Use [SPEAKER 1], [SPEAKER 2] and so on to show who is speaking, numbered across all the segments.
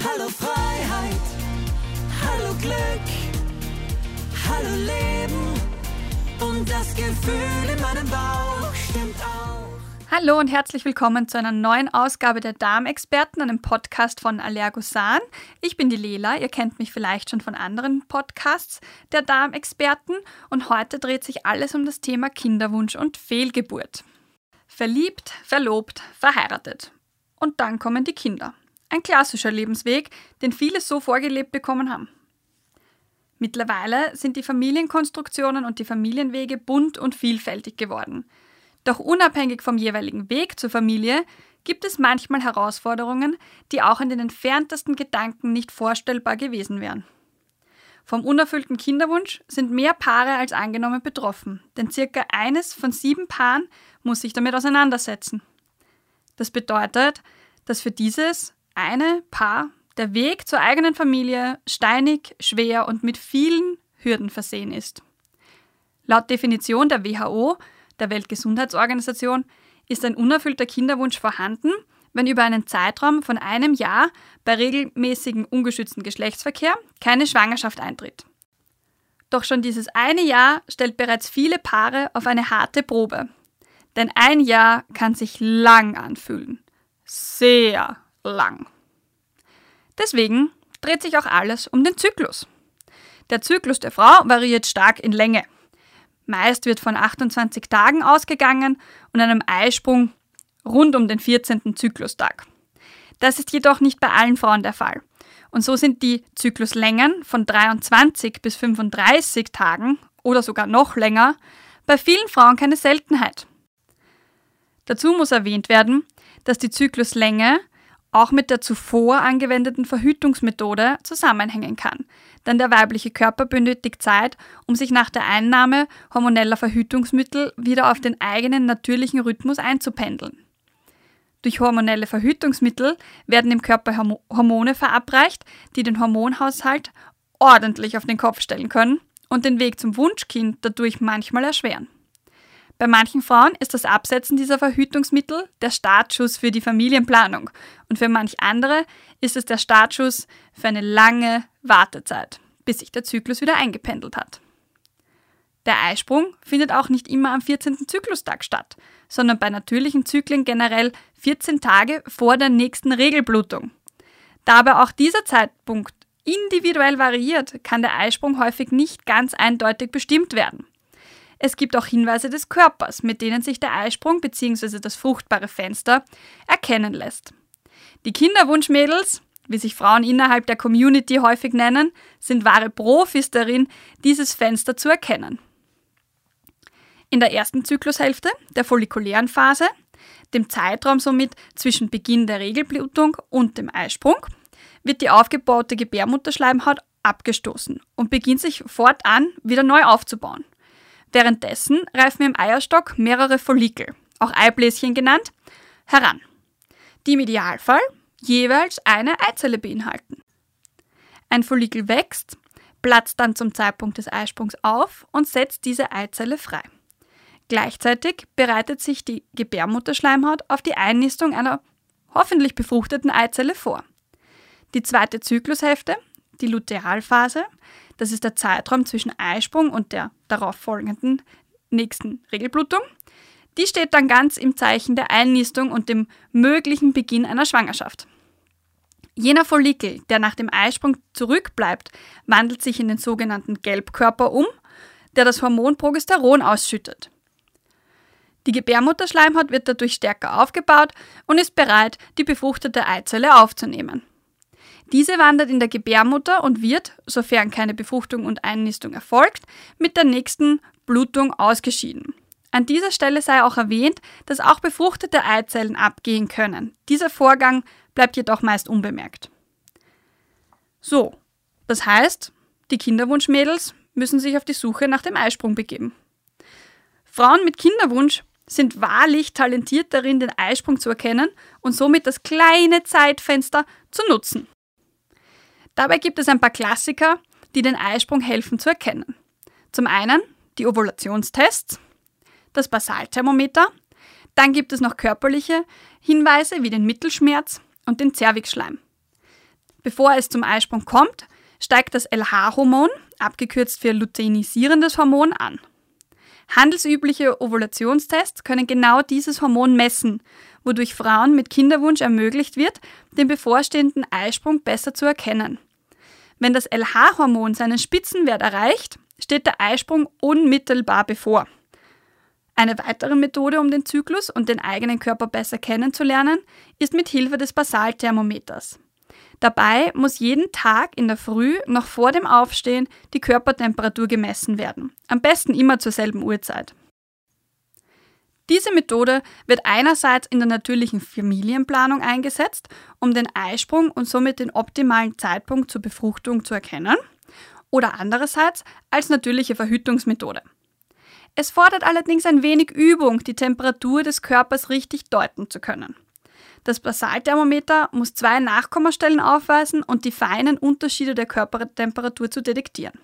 [SPEAKER 1] Hallo Freiheit, hallo Glück, hallo Leben und das Gefühl in meinem Bauch stimmt auch.
[SPEAKER 2] Hallo und herzlich willkommen zu einer neuen Ausgabe der Darmexperten, einem Podcast von Allergosan. Ich bin die Lela, ihr kennt mich vielleicht schon von anderen Podcasts der Darmexperten und heute dreht sich alles um das Thema Kinderwunsch und Fehlgeburt. Verliebt, verlobt, verheiratet. Und dann kommen die Kinder. Ein klassischer Lebensweg, den viele so vorgelebt bekommen haben. Mittlerweile sind die Familienkonstruktionen und die Familienwege bunt und vielfältig geworden. Doch unabhängig vom jeweiligen Weg zur Familie gibt es manchmal Herausforderungen, die auch in den entferntesten Gedanken nicht vorstellbar gewesen wären. Vom unerfüllten Kinderwunsch sind mehr Paare als angenommen betroffen, denn circa eines von sieben Paaren muss sich damit auseinandersetzen. Das bedeutet, dass für dieses eine Paar der Weg zur eigenen Familie steinig, schwer und mit vielen Hürden versehen ist. Laut Definition der WHO, der Weltgesundheitsorganisation, ist ein unerfüllter Kinderwunsch vorhanden, wenn über einen Zeitraum von einem Jahr bei regelmäßigem ungeschützten Geschlechtsverkehr keine Schwangerschaft eintritt. Doch schon dieses eine Jahr stellt bereits viele Paare auf eine harte Probe. Denn ein Jahr kann sich lang anfühlen. Sehr lang. Deswegen dreht sich auch alles um den Zyklus. Der Zyklus der Frau variiert stark in Länge. Meist wird von 28 Tagen ausgegangen und einem Eisprung rund um den 14. Zyklustag. Das ist jedoch nicht bei allen Frauen der Fall. Und so sind die Zykluslängen von 23 bis 35 Tagen oder sogar noch länger bei vielen Frauen keine Seltenheit. Dazu muss erwähnt werden, dass die Zykluslänge auch mit der zuvor angewendeten Verhütungsmethode zusammenhängen kann, denn der weibliche Körper benötigt Zeit, um sich nach der Einnahme hormoneller Verhütungsmittel wieder auf den eigenen natürlichen Rhythmus einzupendeln. Durch hormonelle Verhütungsmittel werden im Körper Hormone verabreicht, die den Hormonhaushalt ordentlich auf den Kopf stellen können und den Weg zum Wunschkind dadurch manchmal erschweren. Bei manchen Frauen ist das Absetzen dieser Verhütungsmittel der Startschuss für die Familienplanung und für manch andere ist es der Startschuss für eine lange Wartezeit, bis sich der Zyklus wieder eingependelt hat. Der Eisprung findet auch nicht immer am 14. Zyklustag statt, sondern bei natürlichen Zyklen generell 14 Tage vor der nächsten Regelblutung. Da aber auch dieser Zeitpunkt individuell variiert, kann der Eisprung häufig nicht ganz eindeutig bestimmt werden. Es gibt auch Hinweise des Körpers, mit denen sich der Eisprung bzw. das fruchtbare Fenster erkennen lässt. Die Kinderwunschmädels, wie sich Frauen innerhalb der Community häufig nennen, sind wahre Profis darin, dieses Fenster zu erkennen. In der ersten Zyklushälfte, der follikulären Phase, dem Zeitraum somit zwischen Beginn der Regelblutung und dem Eisprung, wird die aufgebaute Gebärmutterschleimhaut abgestoßen und beginnt sich fortan wieder neu aufzubauen. Währenddessen reifen im Eierstock mehrere Follikel, auch Eibläschen genannt, heran, die im Idealfall jeweils eine Eizelle beinhalten. Ein Follikel wächst, platzt dann zum Zeitpunkt des Eisprungs auf und setzt diese Eizelle frei. Gleichzeitig bereitet sich die Gebärmutterschleimhaut auf die Einnistung einer hoffentlich befruchteten Eizelle vor. Die zweite Zyklushälfte, die Lutealphase, das ist der Zeitraum zwischen Eisprung und der darauf folgenden nächsten Regelblutung. Die steht dann ganz im Zeichen der Einnistung und dem möglichen Beginn einer Schwangerschaft. Jener Follikel, der nach dem Eisprung zurückbleibt, wandelt sich in den sogenannten Gelbkörper um, der das Hormon Progesteron ausschüttet. Die Gebärmutterschleimhaut wird dadurch stärker aufgebaut und ist bereit, die befruchtete Eizelle aufzunehmen. Diese wandert in der Gebärmutter und wird, sofern keine Befruchtung und Einnistung erfolgt, mit der nächsten Blutung ausgeschieden. An dieser Stelle sei auch erwähnt, dass auch befruchtete Eizellen abgehen können. Dieser Vorgang bleibt jedoch meist unbemerkt. So, das heißt, die Kinderwunschmädels müssen sich auf die Suche nach dem Eisprung begeben. Frauen mit Kinderwunsch sind wahrlich talentiert darin, den Eisprung zu erkennen und somit das kleine Zeitfenster zu nutzen. Dabei gibt es ein paar Klassiker, die den Eisprung helfen zu erkennen. Zum einen die Ovulationstests, das Basalthermometer, dann gibt es noch körperliche Hinweise wie den Mittelschmerz und den Zervixschleim. Bevor es zum Eisprung kommt, steigt das LH-Hormon, abgekürzt für luteinisierendes Hormon, an. Handelsübliche Ovulationstests können genau dieses Hormon messen, wodurch Frauen mit Kinderwunsch ermöglicht wird, den bevorstehenden Eisprung besser zu erkennen. Wenn das LH-Hormon seinen Spitzenwert erreicht, steht der Eisprung unmittelbar bevor. Eine weitere Methode, um den Zyklus und den eigenen Körper besser kennenzulernen, ist mit Hilfe des Basalthermometers. Dabei muss jeden Tag in der Früh noch vor dem Aufstehen die Körpertemperatur gemessen werden. Am besten immer zur selben Uhrzeit. Diese Methode wird einerseits in der natürlichen Familienplanung eingesetzt, um den Eisprung und somit den optimalen Zeitpunkt zur Befruchtung zu erkennen, oder andererseits als natürliche Verhütungsmethode. Es fordert allerdings ein wenig Übung, die Temperatur des Körpers richtig deuten zu können. Das Basalthermometer muss zwei Nachkommastellen aufweisen und die feinen Unterschiede der Körpertemperatur zu detektieren.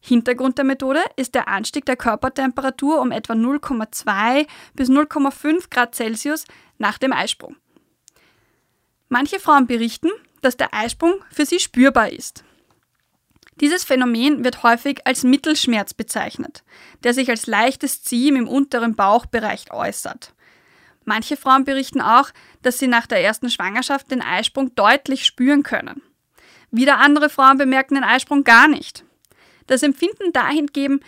[SPEAKER 2] Hintergrund der Methode ist der Anstieg der Körpertemperatur um etwa 0,2 bis 0,5 Grad Celsius nach dem Eisprung. Manche Frauen berichten, dass der Eisprung für sie spürbar ist. Dieses Phänomen wird häufig als Mittelschmerz bezeichnet, der sich als leichtes Ziehen im unteren Bauchbereich äußert. Manche Frauen berichten auch, dass sie nach der ersten Schwangerschaft den Eisprung deutlich spüren können. Wieder andere Frauen bemerken den Eisprung gar nicht. Das Empfinden dahingehend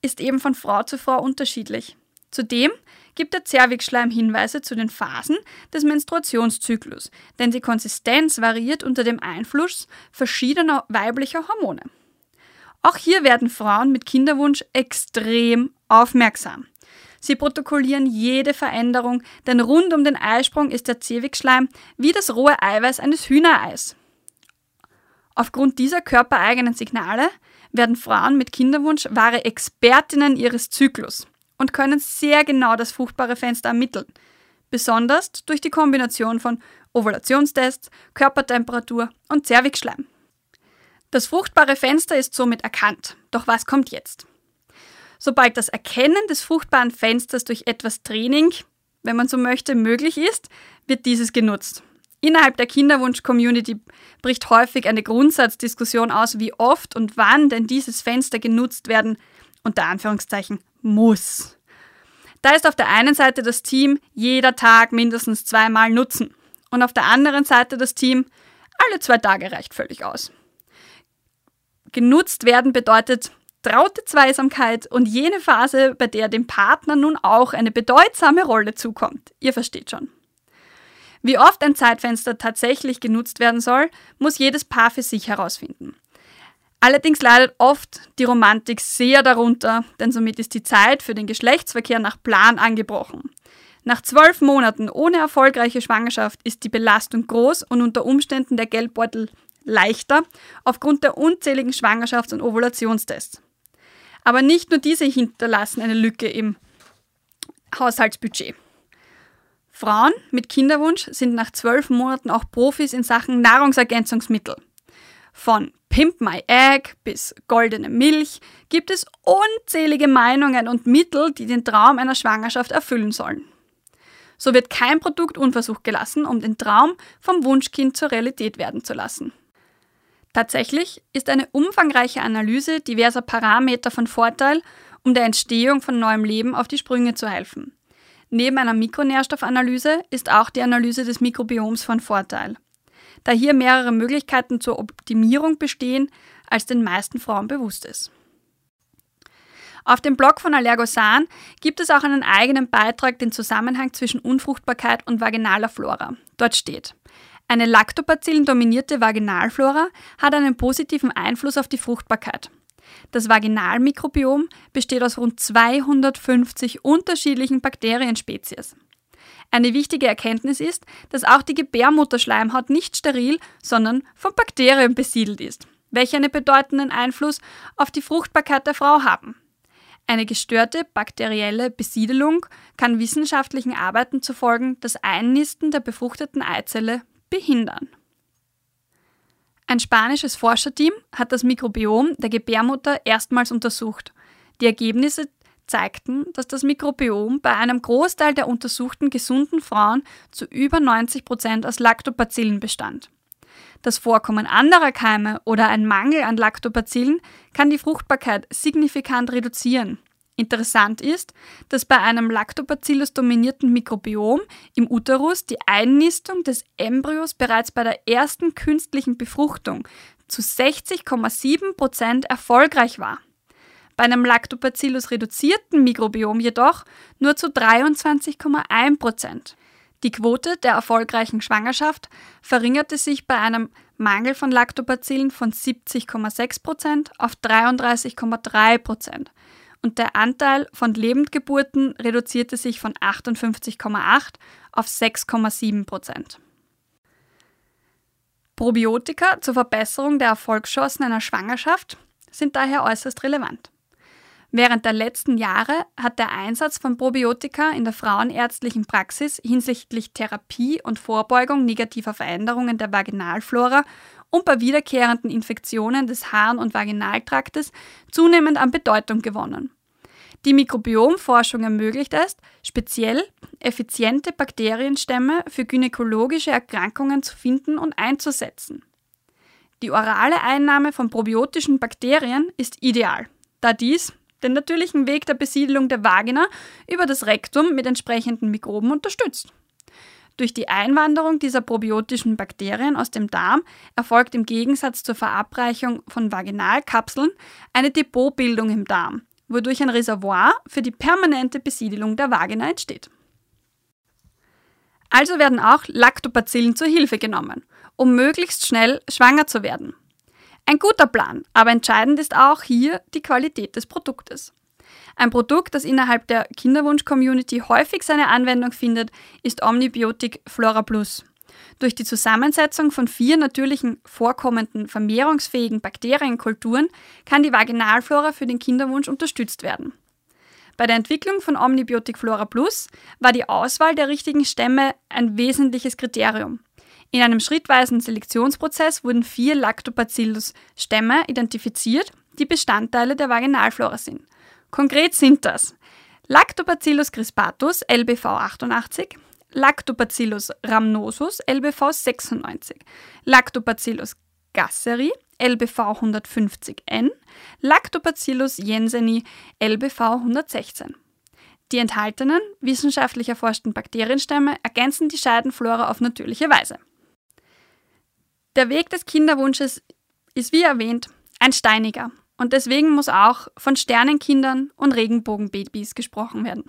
[SPEAKER 2] ist eben von Frau zu Frau unterschiedlich. Zudem gibt der Zervixschleim Hinweise zu den Phasen des Menstruationszyklus, denn die Konsistenz variiert unter dem Einfluss verschiedener weiblicher Hormone. Auch hier werden Frauen mit Kinderwunsch extrem aufmerksam. Sie protokollieren jede Veränderung, denn rund um den Eisprung ist der Zervixschleim wie das rohe Eiweiß eines Hühnereis. Aufgrund dieser körpereigenen Signale werden Frauen mit Kinderwunsch wahre Expertinnen ihres Zyklus und können sehr genau das fruchtbare Fenster ermitteln, besonders durch die Kombination von Ovulationstests, Körpertemperatur und Zervixschleim. Das fruchtbare Fenster ist somit erkannt. Doch was kommt jetzt? Sobald das Erkennen des fruchtbaren Fensters durch etwas Training, wenn man so möchte, möglich ist, wird dieses genutzt. Innerhalb der Kinderwunsch-Community bricht häufig eine Grundsatzdiskussion aus, wie oft und wann denn dieses Fenster genutzt werden, unter Anführungszeichen, muss. Da ist auf der einen Seite das Team jeder Tag mindestens zweimal nutzen und auf der anderen Seite das Team alle zwei Tage reicht völlig aus. Genutzt werden bedeutet traute Zweisamkeit und jene Phase, bei der dem Partner nun auch eine bedeutsame Rolle zukommt. Ihr versteht schon. Wie oft ein Zeitfenster tatsächlich genutzt werden soll, muss jedes Paar für sich herausfinden. Allerdings leidet oft die Romantik sehr darunter, denn somit ist die Zeit für den Geschlechtsverkehr nach Plan angebrochen. Nach zwölf Monaten ohne erfolgreiche Schwangerschaft ist die Belastung groß und unter Umständen der Geldbeutel leichter aufgrund der unzähligen Schwangerschafts- und Ovulationstests. Aber nicht nur diese hinterlassen eine Lücke im Haushaltsbudget. Frauen mit Kinderwunsch sind nach zwölf Monaten auch Profis in Sachen Nahrungsergänzungsmittel. Von Pimp My Egg bis goldene Milch gibt es unzählige Meinungen und Mittel, die den Traum einer Schwangerschaft erfüllen sollen. So wird kein Produkt unversucht gelassen, um den Traum vom Wunschkind zur Realität werden zu lassen. Tatsächlich ist eine umfangreiche Analyse diverser Parameter von Vorteil, um der Entstehung von neuem Leben auf die Sprünge zu helfen. Neben einer Mikronährstoffanalyse ist auch die Analyse des Mikrobioms von Vorteil da hier mehrere Möglichkeiten zur Optimierung bestehen, als den meisten Frauen bewusst ist. Auf dem Blog von Allergosan gibt es auch einen eigenen Beitrag, den Zusammenhang zwischen Unfruchtbarkeit und vaginaler Flora. Dort steht, eine Lactobacillen-dominierte Vaginalflora hat einen positiven Einfluss auf die Fruchtbarkeit. Das Vaginalmikrobiom besteht aus rund 250 unterschiedlichen Bakterienspezies. Eine wichtige Erkenntnis ist, dass auch die Gebärmutterschleimhaut nicht steril, sondern von Bakterien besiedelt ist, welche einen bedeutenden Einfluss auf die Fruchtbarkeit der Frau haben. Eine gestörte bakterielle Besiedelung kann wissenschaftlichen Arbeiten zufolge das Einnisten der befruchteten Eizelle behindern. Ein spanisches Forscherteam hat das Mikrobiom der Gebärmutter erstmals untersucht. Die Ergebnisse zeigten, dass das Mikrobiom bei einem Großteil der untersuchten gesunden Frauen zu über 90 Prozent aus Lactobacillen bestand. Das Vorkommen anderer Keime oder ein Mangel an Lactobacillen kann die Fruchtbarkeit signifikant reduzieren. Interessant ist, dass bei einem Lactobacillus-dominierten Mikrobiom im Uterus die Einnistung des Embryos bereits bei der ersten künstlichen Befruchtung zu 60,7% erfolgreich war. Bei einem Lactobacillus reduzierten Mikrobiom jedoch nur zu 23,1% Die Quote der erfolgreichen Schwangerschaft verringerte sich bei einem Mangel von Lactobacillen von 70,6% auf 33,3 und der Anteil von Lebendgeburten reduzierte sich von 58,8 auf 6,7% Probiotika zur Verbesserung der Erfolgschancen einer Schwangerschaft sind daher äußerst relevant. Während der letzten Jahre hat der Einsatz von Probiotika in der frauenärztlichen Praxis hinsichtlich Therapie und Vorbeugung negativer Veränderungen der Vaginalflora und bei wiederkehrenden Infektionen des Harn- und Vaginaltraktes zunehmend an Bedeutung gewonnen. Die Mikrobiomforschung ermöglicht es, speziell effiziente Bakterienstämme für gynäkologische Erkrankungen zu finden und einzusetzen. Die orale Einnahme von probiotischen Bakterien ist ideal, da dies den natürlichen Weg der Besiedelung der Vagina über das Rektum mit entsprechenden Mikroben unterstützt. Durch die Einwanderung dieser probiotischen Bakterien aus dem Darm erfolgt im Gegensatz zur Verabreichung von Vaginalkapseln eine Depotbildung im Darm, wodurch ein Reservoir für die permanente Besiedelung der Vagina entsteht. Also werden auch Lactobacillen zur Hilfe genommen, um möglichst schnell schwanger zu werden. Ein guter Plan, aber entscheidend ist auch hier die Qualität des Produktes. Ein Produkt, das innerhalb der Kinderwunsch-Community häufig seine Anwendung findet, ist Omnibiotic Flora Plus. Durch die Zusammensetzung von vier natürlichen vorkommenden vermehrungsfähigen Bakterienkulturen kann die Vaginalflora für den Kinderwunsch unterstützt werden. Bei der Entwicklung von Omnibiotic Flora Plus war die Auswahl der richtigen Stämme ein wesentliches Kriterium. In einem schrittweisen Selektionsprozess wurden vier Lactobacillus-Stämme identifiziert, die Bestandteile der Vaginalflora sind. Konkret sind das Lactobacillus crispatus LBV 88, Lactobacillus rhamnosus LBV 96, Lactobacillus gasseri LBV 150N, Lactobacillus jenseni LBV 116. Die enthaltenen, wissenschaftlich erforschten Bakterienstämme ergänzen die Scheidenflora auf natürliche Weise. Der Weg des Kinderwunsches ist wie erwähnt ein steiniger und deswegen muss auch von Sternenkindern und Regenbogenbabys gesprochen werden.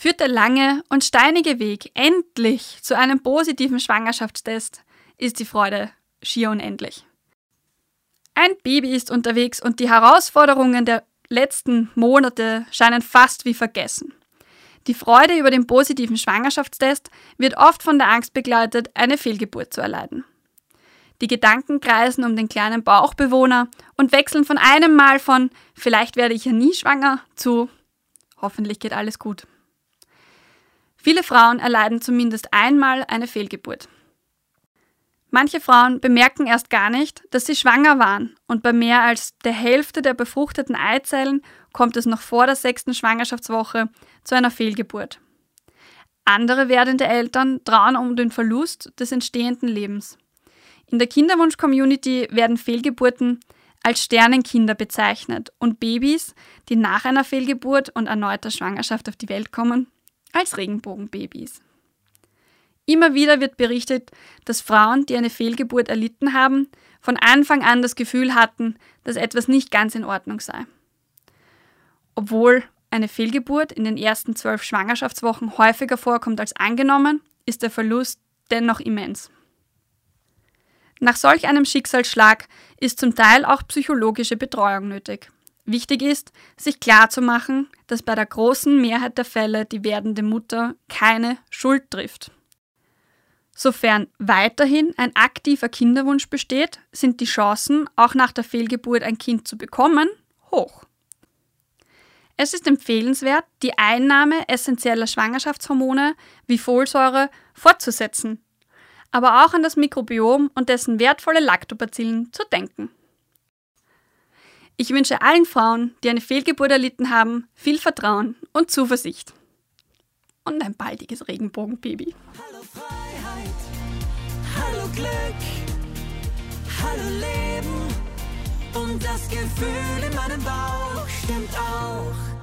[SPEAKER 2] Führt der lange und steinige Weg endlich zu einem positiven Schwangerschaftstest, ist die Freude schier unendlich. Ein Baby ist unterwegs und die Herausforderungen der letzten Monate scheinen fast wie vergessen. Die Freude über den positiven Schwangerschaftstest wird oft von der Angst begleitet, eine Fehlgeburt zu erleiden. Die Gedanken kreisen um den kleinen Bauchbewohner und wechseln von einem Mal von vielleicht werde ich ja nie schwanger zu hoffentlich geht alles gut. Viele Frauen erleiden zumindest einmal eine Fehlgeburt. Manche Frauen bemerken erst gar nicht, dass sie schwanger waren und bei mehr als der Hälfte der befruchteten Eizellen kommt es noch vor der sechsten Schwangerschaftswoche zu einer Fehlgeburt. Andere werdende Eltern trauen um den Verlust des entstehenden Lebens. In der Kinderwunsch-Community werden Fehlgeburten als Sternenkinder bezeichnet und Babys, die nach einer Fehlgeburt und erneuter Schwangerschaft auf die Welt kommen, als Regenbogenbabys. Immer wieder wird berichtet, dass Frauen, die eine Fehlgeburt erlitten haben, von Anfang an das Gefühl hatten, dass etwas nicht ganz in Ordnung sei. Obwohl eine Fehlgeburt in den ersten zwölf Schwangerschaftswochen häufiger vorkommt als angenommen, ist der Verlust dennoch immens. Nach solch einem Schicksalsschlag ist zum Teil auch psychologische Betreuung nötig. Wichtig ist, sich klarzumachen, dass bei der großen Mehrheit der Fälle die werdende Mutter keine Schuld trifft. Sofern weiterhin ein aktiver Kinderwunsch besteht, sind die Chancen, auch nach der Fehlgeburt ein Kind zu bekommen, hoch. Es ist empfehlenswert, die Einnahme essentieller Schwangerschaftshormone wie Folsäure fortzusetzen, aber auch an das Mikrobiom und dessen wertvolle Lactobacillen zu denken. Ich wünsche allen Frauen, die eine Fehlgeburt erlitten haben, viel Vertrauen und Zuversicht. Und ein baldiges Regenbogenbaby. Hallo Freiheit, hallo
[SPEAKER 1] Glück, hallo Leben und das Gefühl in meinem Bauch stimmt auch.